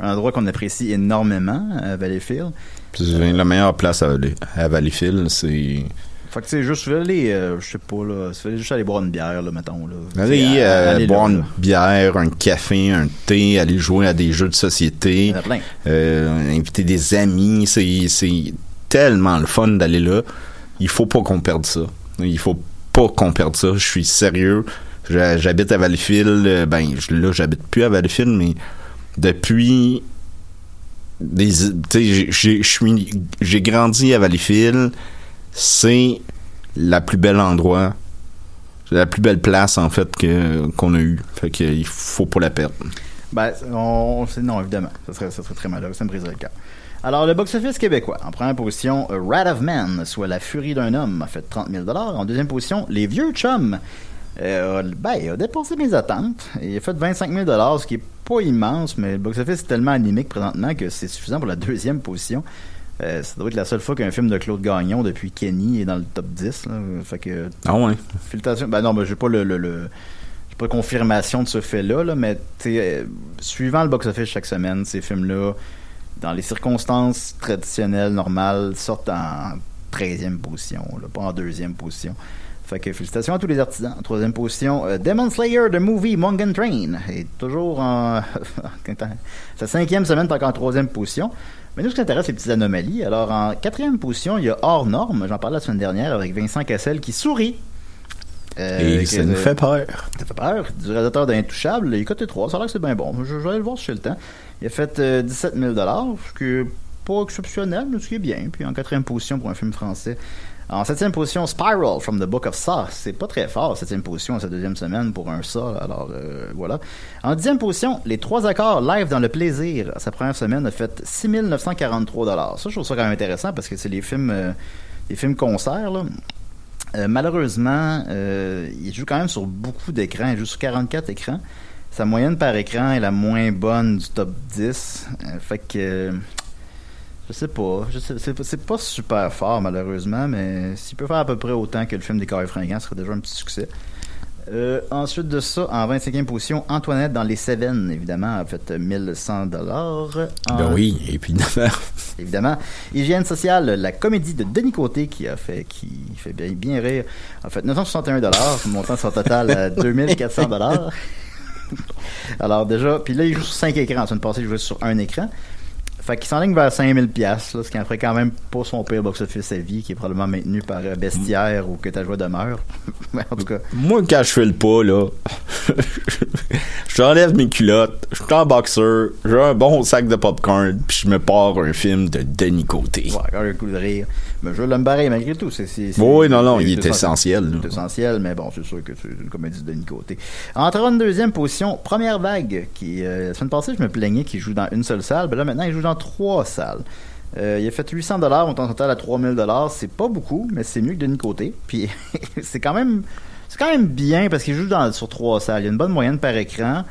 un endroit qu'on apprécie énormément à Valleyfield. C'est la meilleure place à, Valley- à Valleyfield, c'est. Fait que c'est juste aller, euh, je sais pas là, c'est juste aller boire une bière là, mettons là. Aller C'est, euh, aller boire là. une bière, un café, un thé, aller jouer à des jeux de société, Il y en a plein. euh, inviter des amis, c'est tellement le fun d'aller là. Il faut pas qu'on perde ça. Il faut pas qu'on perde ça. Je suis sérieux. J'ha- J'habite à Valleyfield. euh, Ben, là, j'habite plus à Valleyfield, mais depuis des, j'ai- grandi à Valleyfield. C'est la plus belle endroit, la plus belle place en fait qu'on a eu. Fait que il faut pas la perdre. Ben, on, non, évidemment. Ça serait, ça serait très malheureux. Ça me briserait le cœur. Alors, le box-office québécois. En première position, Rat of Man, soit La furie d'un homme, a fait 30 000 En deuxième position, Les vieux chums. Euh, ben, il a dépassé mes attentes. Il a fait 25 000 ce qui est pas immense, mais le box-office est tellement anémique présentement que c'est suffisant pour la deuxième position. Euh, ça doit être la seule fois qu'un film de Claude Gagnon depuis Kenny est dans le top 10. Là. Fait que Ah ouais? Félicitations. Ben non, ben j'ai pas le, le, le- j'ai pas de confirmation de ce fait-là, là, mais euh, suivant le box-office chaque semaine, ces films-là, dans les circonstances traditionnelles, normales, sortent en 13e position, là, pas en deuxième position. Fait que félicitations à tous les artisans. En troisième position, euh, Demon Slayer, The Movie, Mongan Train, est toujours en... Sa cinquième semaine, t'es encore en troisième position. Mais nous, ce qui nous intéresse, c'est les petites anomalies. Alors, en quatrième position, il y a Hors Norme, j'en parlais la semaine dernière, avec Vincent Cassel qui sourit. Euh, Et que- ça nous fait peur. ça fait peur. Du réalisateur d'Intouchable, il est coté 3. Ça a l'air que c'est bien bon. Je, je vais aller le voir si j'ai le temps. Il a fait euh, 17 000 ce qui est pas exceptionnel, mais ce qui est bien. Puis en quatrième position pour un film français. En septième position, Spiral from the Book of Saw. C'est pas très fort, septième position sa deuxième semaine pour un Saw. Alors euh, voilà. En dixième position, Les Trois Accords live dans le plaisir. Sa première semaine a fait 6 943 Ça, je trouve ça quand même intéressant parce que c'est les films, euh, les films concerts. Euh, malheureusement, euh, il joue quand même sur beaucoup d'écrans. Il joue sur 44 écrans. Sa moyenne par écran est la moins bonne du top 10. Euh, fait que. euh, je sais pas. Je sais- c'est, pas- c'est pas super fort, malheureusement, mais s'il peut faire à peu près autant que le film des Carrés Fringants, ce serait déjà un petit succès. Euh, ensuite de ça, en 25e position, Antoinette dans les Cévennes, évidemment, a fait 1100 dollars. Ben oui, et puis Évidemment. Hygiène sociale, la comédie de Denis Côté qui a fait, qui fait bien, bien rire, a fait 961 dollars, montant son total à 2400 dollars. Alors déjà, puis là, il joue sur 5 écrans. La semaine passée, il jouait sur un écran. Fait qu'il s'enligne vers 5000 pièces, ce qui en ferait quand même pas son pire box-office à vie, qui est probablement maintenu par euh, Bestiaire ou Que ta joie demeure. Mais en tout cas, Moi, quand je fais le pas, là, j'enlève mes culottes, je suis en boxeur, j'ai un bon sac de popcorn, puis je me pars un film de Denis Côté. ouais, encore un coup de rire. Mais je l'aime barrer malgré tout. C'est, c'est, c'est- Oui, non, non, il est essentiel. là. C'est essentiel, mais bon, c'est sûr que c'est une comédie de Côté. En 32e position, Première Vague, qui, euh, la semaine passée, je me plaignais qu'il joue dans une seule salle, ben là, maintenant, il joue dans trois salles. Euh, il a fait 800 dollars, on total à 3000 dollars. C'est pas beaucoup, mais c'est mieux que Denis Côté. Puis c'est quand même, c'est quand même bien parce qu'il joue dans, sur trois salles. Il y a une bonne moyenne par écran.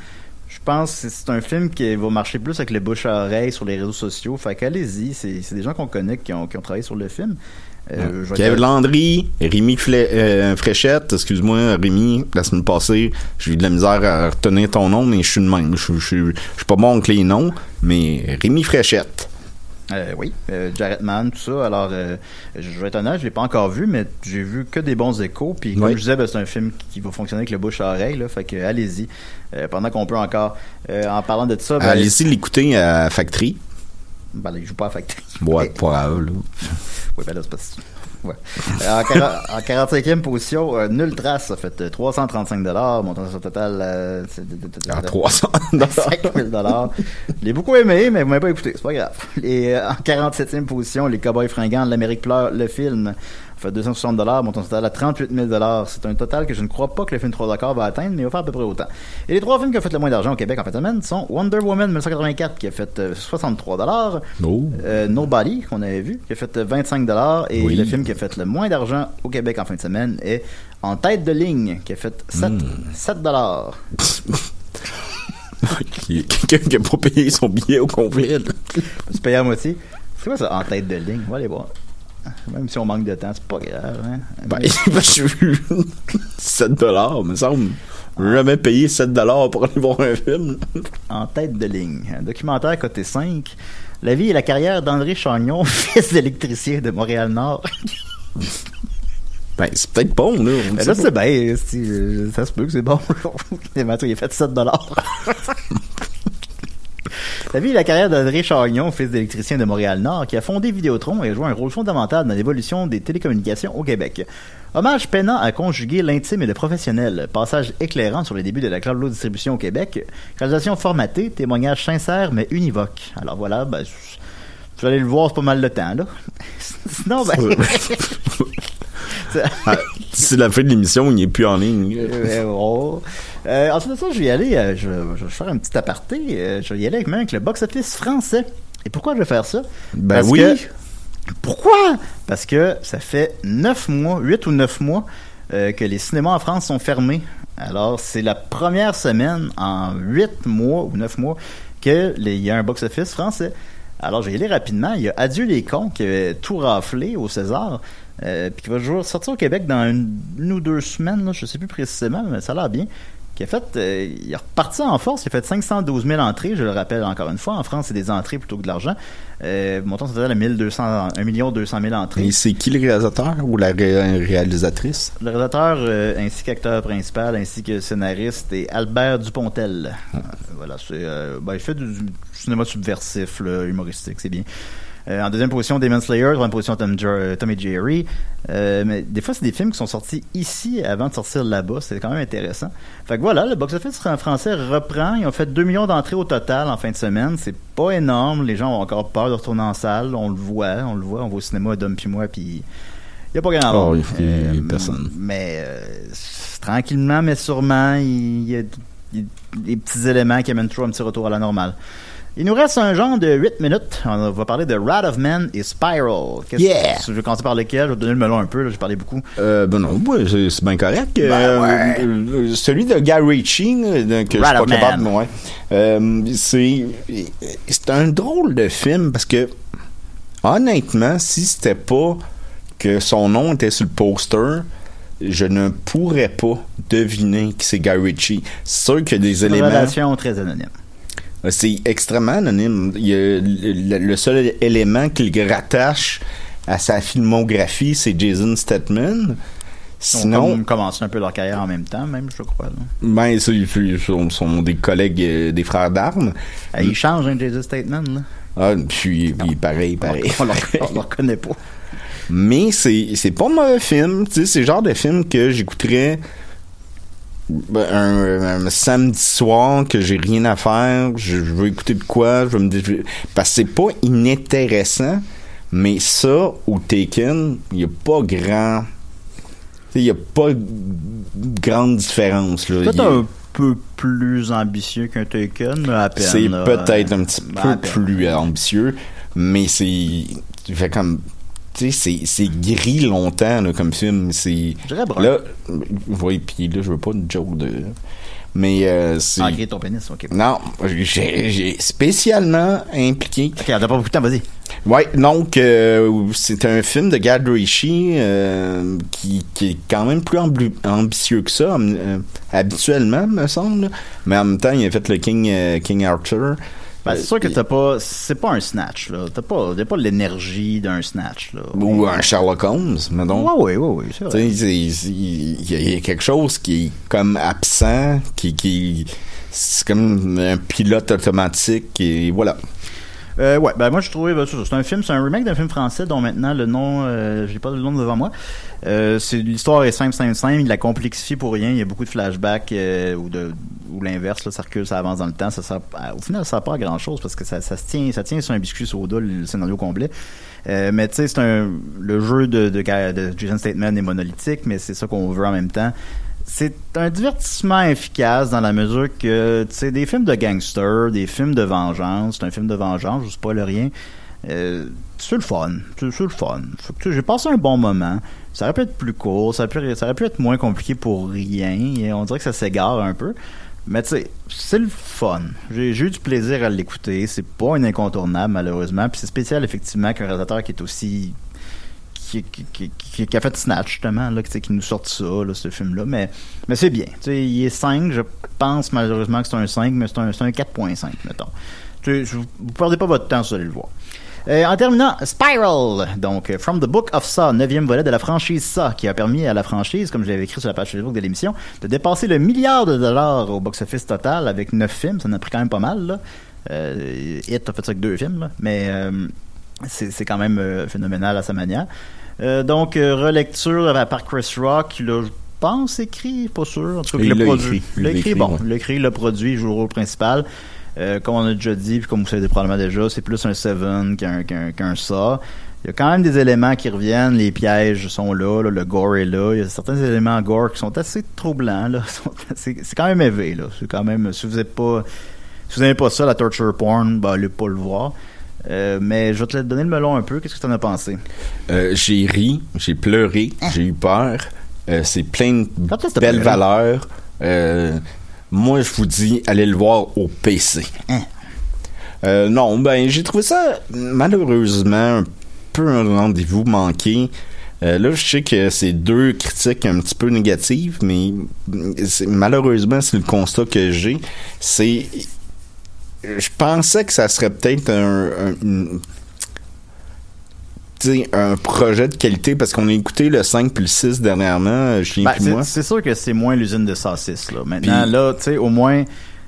Je pense que c'est un film qui va marcher plus avec le bouche à oreille sur les réseaux sociaux. Fait qu'allez-y, c'est c'est des gens qu'on connaît qui ont, qui ont travaillé sur le film. Euh, Kev Landry, Rémi euh, Fréchette, excuse-moi, Rémi, la semaine passée, j'ai eu de la misère à retenir ton nom, mais je suis de même. Je suis pas bon avec les noms, mais Rémi Fréchette. Euh, oui, euh, Jarrett Mann, tout ça. Alors, euh, je vais être honnête, je l'ai pas encore vu, mais j'ai vu que des bons échos. Puis, comme Oui. je disais, ben, c'est un film qui va fonctionner avec le bouche à oreille. Là, fait que allez-y. Euh, pendant qu'on peut encore. En parlant de ça, ben, Allez-y l'écouter à Factory. ben, il joue pas à Factory. Ouais, pas grave, là. Oui, ben là, c'est pas si- Ouais. Euh, en, quara- en 45e position, euh, Nulle Trace a fait euh, 335 montant son total euh, de- de- de- À de- 300 5 000 Je l'ai beaucoup aimé, mais vous m'avez pas écouté, c'est pas grave. Et euh, en 47e position, Les Cowboys fringants de l'Amérique pleure, le film, fait 260 montant total à 38 000 C'est un total que je ne crois pas que le film 3 accords va atteindre, mais il va faire à peu près autant. Et les trois films qui ont fait le moins d'argent au Québec en fin de semaine sont Wonder Woman 1984 qui a fait euh, 63 Oh. euh, Nobody qu'on avait vu qui a fait euh, 25 et Oui. le film qui a fait le moins d'argent au Québec en fin de semaine est En tête de ligne qui a fait 7, 7 Qui- Quelqu'un qui a pas payé son billet au complet. C'est payé à moitié. C'est quoi ça, en tête de ligne? On va aller voir. Même si on manque de temps, c'est pas grave. Hein? Ben, ben, j'ai vu 7 dollars, me semble. Jamais payé 7 dollars pour aller voir un film. En tête de ligne. Un documentaire côté 5. La vie et la carrière d'André Chagnon, fils d'électricien de Montréal-Nord. Ben, c'est peut-être bon, là. pas. c'est bien. euh, Ça se peut que c'est bon. Il a fait 7 La vie et la carrière d'André Chagnon, fils d'électricien de Montréal-Nord, qui a fondé Vidéotron et a joué un rôle fondamental dans l'évolution des télécommunications au Québec. Hommage peinant à conjuguer l'intime et le professionnel. Passage éclairant sur les débuts de la cloud distribution au Québec. Réalisation formatée, témoignage sincère mais univoque. Alors voilà, ben, vous allez le voir, c'est pas mal de temps, là. Sinon, ben... Ah, D'ici la fin de l'émission, il n'est plus en ligne. Euh, ensuite de ça, je vais y aller, euh, je, je vais faire un petit aparté. euh, je vais y aller avec, même avec le box-office français. Et pourquoi je vais faire ça? Ben Parce oui. que- pourquoi? Parce que ça fait neuf mois, huit ou neuf mois, euh, que les cinémas en France sont fermés. Alors, c'est la première semaine en huit mois ou neuf mois que les- il y a un box-office français. Alors, je vais y aller rapidement. Il y a Adieu les cons qui avait tout raflé au César, euh, puis qui va sortir au Québec dans une, une ou deux semaines, là, je sais plus précisément, mais ça a l'air bien. Qui a fait, euh, il est reparti en force, il a fait 512 000 entrées, je le rappelle encore une fois. En France, c'est des entrées plutôt que de l'argent. Euh, montant total à 1200, 1 200 000 entrées. Et c'est qui le réalisateur ou la ré- réalisatrice? Le réalisateur euh, ainsi qu'acteur principal ainsi que scénariste est Albert Dupontel. Euh, voilà, c'est ben, il fait du, du cinéma subversif, là, humoristique, c'est bien. Euh, en deuxième position, Demon Slayer. Troisième position, Tom, Jer- Tom et Jerry. Euh, mais des fois, c'est des films qui sont sortis ici avant de sortir là-bas. C'est quand même intéressant. Fait que voilà, le box-office fran- français reprend. Ils ont fait 2 millions d'entrées au total en fin de semaine. C'est pas énorme. Les gens ont encore peur de retourner en salle. On le voit, on le voit. On va au cinéma, Dom puis moi, puis il y a pas grand Oh, monde. personne. Mais euh, tranquillement, mais sûrement, il y a il y a des petits éléments qui amènent toujours un petit retour à la normale. Il nous reste un genre de 8 minutes. On va parler de Rat of Man et Spiral. Qu'est-ce- Yeah! Je vais commencer par lequel? Je vais donner le melon un peu. là, J'ai parlé beaucoup. Euh, ben non, ouais, c'est c'est bien correct. Ben Euh, ouais. euh, celui de Guy Ritchie, là, de- que je Rat suis pas capable, ouais. Euh, c'est c'est un drôle de film parce que honnêtement, si c'était pas que son nom était sur le poster, je ne pourrais pas deviner que c'est Guy Ritchie. C'est sûr qu'il y a des Une éléments. relation très anonyme. C'est extrêmement anonyme. Il y a le, le seul élément qui le rattache à sa filmographie, c'est Jason Statham. Ils ont Sinon, comme commencé un peu leur carrière en même temps, même, je crois. là. ben, ils sont, sont des collègues euh, des frères d'armes. Ah, ils changent, hein, Jason Statement. Là. Ah, puis pareil, pareil. On ne le reconnaît pas. Mais c'est pas un mauvais film. C'est le genre de film que j'écouterais un, un samedi soir que j'ai rien à faire. Je, je veux écouter de quoi. Je veux me dé- Parce que c'est pas inintéressant. Mais ça, ou Taken, il n'y a pas grand. Il n'y a pas de grande différence. là. Peut-être un peu plus ambitieux qu'un Taken, mais à peine. c'est peut-être un petit Ben, peu plus ambitieux, mais c'est. Tu fais comme. Tu sais, c'est- gris longtemps là, comme film. C'est. Là, oui, puis là, je veux pas une joke de. Mais euh, c'est. Ah, griller ton pénis, ok. Non, j'ai spécialement impliqué. Ok, on n'a pas beaucoup de temps, vas-y. Ouais, donc euh, c'est un film de Guy Ritchie euh, qui, qui est quand même plus ambitieux que ça habituellement, me semble. Mais en même temps, il a fait le King King Arthur. Ben, c'est sûr que Euh, t'as pas. C'est pas un snatch, là. T'as pas, t'as pas l'énergie d'un snatch, là. ou un Sherlock Holmes, mettons. Ouais, ouais, ouais, ouais, c'est vrai. il y, y a quelque chose qui est comme absent, qui, qui c'est comme un pilote automatique et voilà. Euh, ouais, ben moi je trouvais ben, c'est un film, c'est un remake d'un film français dont maintenant le nom, euh, j'ai pas le nom devant moi. Euh, c'est l'histoire est simple, simple, simple. Il la complexifie pour rien. Il y a beaucoup de flashbacks euh, ou l'inverse, ça recule, ça avance dans le temps. Au final, ça sert pas à grand chose parce que ça, se tient, ça tient sur un biscuit soda le scénario complet. Mais tu sais, c'est un le jeu de, de, de Jason Statham est monolithique, mais c'est ça qu'on veut en même temps. C'est un divertissement efficace dans la mesure que, tu sais, des films de gangsters, des films de vengeance, c'est un film de vengeance, je sais pas le rien. Euh, c'est le fun, c'est le fun. J'ai passé un bon moment. Ça aurait pu être plus court, ça aurait pu, être moins compliqué pour rien. Et on dirait que ça s'égare un peu. Mais tu sais, c'est le fun. J'ai j'ai eu du plaisir à l'écouter. C'est pas un incontournable, malheureusement. Puis c'est spécial, effectivement, qu'un réalisateur qui est aussi. Qui, a fait Snatch, justement, là, qui, nous sorte ça, là, ce film-là. Mais, c'est bien. Il est 5. Je pense, malheureusement, que c'est un 5, mais c'est un, c'est un 4.5, mettons. Vous ne perdez pas votre temps, vous allez le voir. Euh, en terminant, Spiral, donc euh, From the Book of Saw, neuvième volet de la franchise Saw, qui a permis à la franchise, comme je l'avais écrit sur la page Facebook de l'émission, de dépasser le milliard de dollars au box-office total avec neuf films. Ça en a pris quand même pas mal. Là. Euh, a fait ça avec deux films, là. mais c'est c'est quand même euh, phénoménal à sa manière. Euh, donc, euh, relecture par Chris Rock, l'a, je pense, écrit, pas sûr. En tout cas, Il il l'a produit. écrit. Il Il l'a l'a écrit, écrit, bon. Il il l'a produit, il joue le rôle principal. Euh, comme on a déjà dit, puis comme vous savez probablement déjà, c'est plus un Seven qu'un qu'un qu'un Saw. Il y a quand même des éléments qui reviennent, les pièges sont là, là, le gore est là. Il y a certains éléments gore qui sont assez troublants. là. C'est quand même élevé. là. C'est quand même. Si vous n'êtes pas, si vous n'aimez pas ça, la torture porn, ben allez pas le voir. Euh, mais je vais te donner le melon un peu. Qu'est-ce que tu en as pensé? Euh, j'ai ri, j'ai pleuré, j'ai eu peur. Euh, c'est plein de belles valeurs. Moi, je vous dis, allez le voir au PC. Euh, non, ben, j'ai trouvé ça malheureusement un peu un rendez-vous manqué. Là, je sais que c'est deux critiques un petit peu négatives, mais malheureusement, c'est le constat que j'ai. C'est, je pensais que ça serait peut-être un, un- une- projet de qualité parce qu'on a écouté le 5 puis le 6 dernièrement, euh, Chien Ben, moi. c'est sûr que c'est moins l'usine de saucisses. Là. Maintenant, là, tu sais, au moins,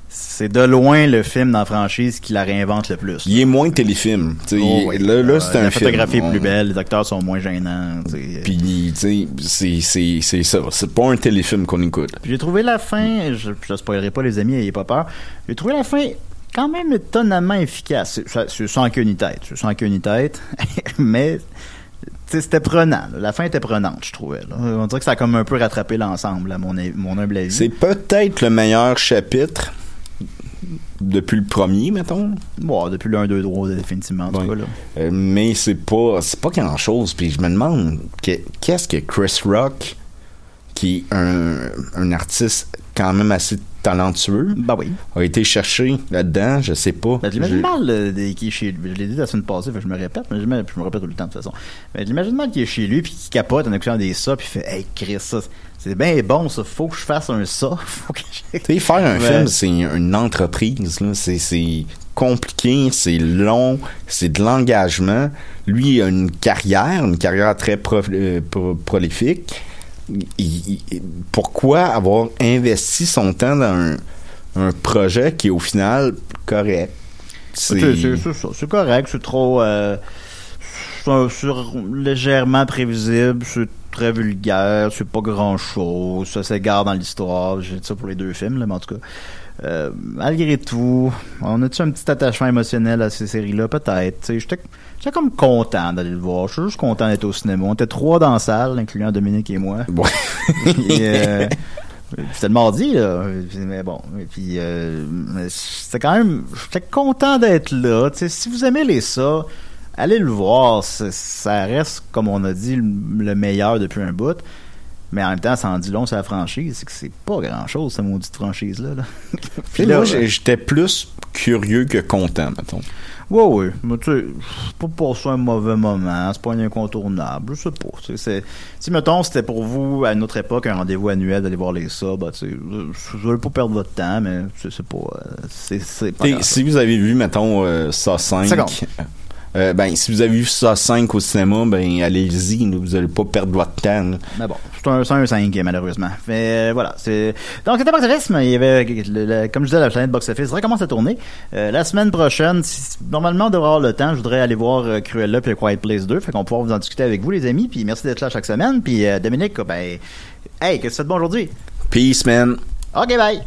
c'est de loin le film dans la franchise qui la réinvente le plus. Il est moins téléfilm. Oh, oui. Là, là Euh, c'est un La film. photographie est plus On- belle, les acteurs sont moins gênants. Puis, tu sais, c'est- c'est c'est ça. C'est pas un téléfilm qu'on écoute. J'ai trouvé la fin, je, je spoilerai pas les amis, ayez pas peur. J'ai trouvé la fin quand même étonnamment efficace. C'est- sans queue ni tête, sans queue ni tête, mais c'était prenant. là. La fin était prenante, je trouvais. là. On dirait que ça a comme un peu rattrapé l'ensemble, à mon, mon humble avis. C'est peut-être le meilleur chapitre depuis le premier, mettons. Bon, depuis le 1, 2, 3, définitivement, en tout Ouais. cas. Là. Euh, mais c'est pas c'est pas grand chose. Puis je me demande que- qu'est-ce que Chris Rock, qui est un, un artiste quand même assez talentueux, Ben oui. a été chercher là-dedans. Je sais pas. Ben, l'imagine mal euh, qui est chez lui. Je l'ai dit la semaine passée, je me répète, mais je me, je me répète tout le temps de toute façon. Mais j'imagine mal qu'il est chez lui puis qu'il capote en écoutant des ça puis il fait Hey Chris, ça, c'est bien bon ça, faut que je fasse un ça. Faut que je- Tu sais, faire un Ouais. film, c'est une entreprise. là. C'est, c'est compliqué, c'est long, c'est de l'engagement. Lui, il a une carrière, une carrière très pro- euh, pro- prolifique. Il- il- pourquoi avoir investi son temps dans un, un projet qui est au final correct? C'est, correct, c'est trop euh, c'est légèrement prévisible, c'est très vulgaire, c'est pas grand chose, ça s'égare dans l'histoire, j'ai dit ça pour les deux films, là, mais en tout cas. Euh, malgré tout, on a-tu un petit attachement émotionnel à ces séries-là? Peut-être. J'étais comme content d'aller le voir. Je suis juste content d'être au cinéma. On était trois dans la salle, incluant Dominique et moi. Euh, c'était le mardi, là. Mais bon. Et Puis, euh, c'était quand même. J'étais content d'être là. Tu sais, si vous aimez les ça, allez le voir. Ça reste, comme on a dit, le meilleur depuis un bout. Mais en même temps, ça en dit long sur la franchise. C'est que c'est pas grand chose, cette maudite franchise-là. Là. Puis moi, j'ai- j'étais plus curieux que content, mettons. Ouais, ouais. Mais tu sais, c'est pas pour ça un mauvais moment, c'est pas un incontournable, je sais pas. tu sais, c'est- Si, mettons, c'était pour vous, à notre époque, un rendez-vous annuel d'aller voir les ça, bah, tu sais, vous allez pas perdre votre temps, mais c'est pas. euh, C'est c'est pas T'sais, grave. si vous avez vu, mettons, euh, ça 5, Seconde. Euh, ben, si vous avez vu ça 5 au cinéma, ben, allez-y, vous allez pas perdre votre temps. là. Mais bon, c'est un, un 5, malheureusement. Mais euh, voilà, c'est... Donc, c'était Box il y avait, le- le- comme je disais, la planète Box Office recommence à tourner. Euh, la semaine prochaine, si- normalement, on devrait avoir le temps, je voudrais aller voir Cruella puis Quiet Place 2, fait qu'on pourra vous en discuter avec vous, les amis, puis merci d'être là chaque semaine, puis Dominique, ben, hey, qu'est-ce que tu fais de bon aujourd'hui? Peace, man. Ok, bye!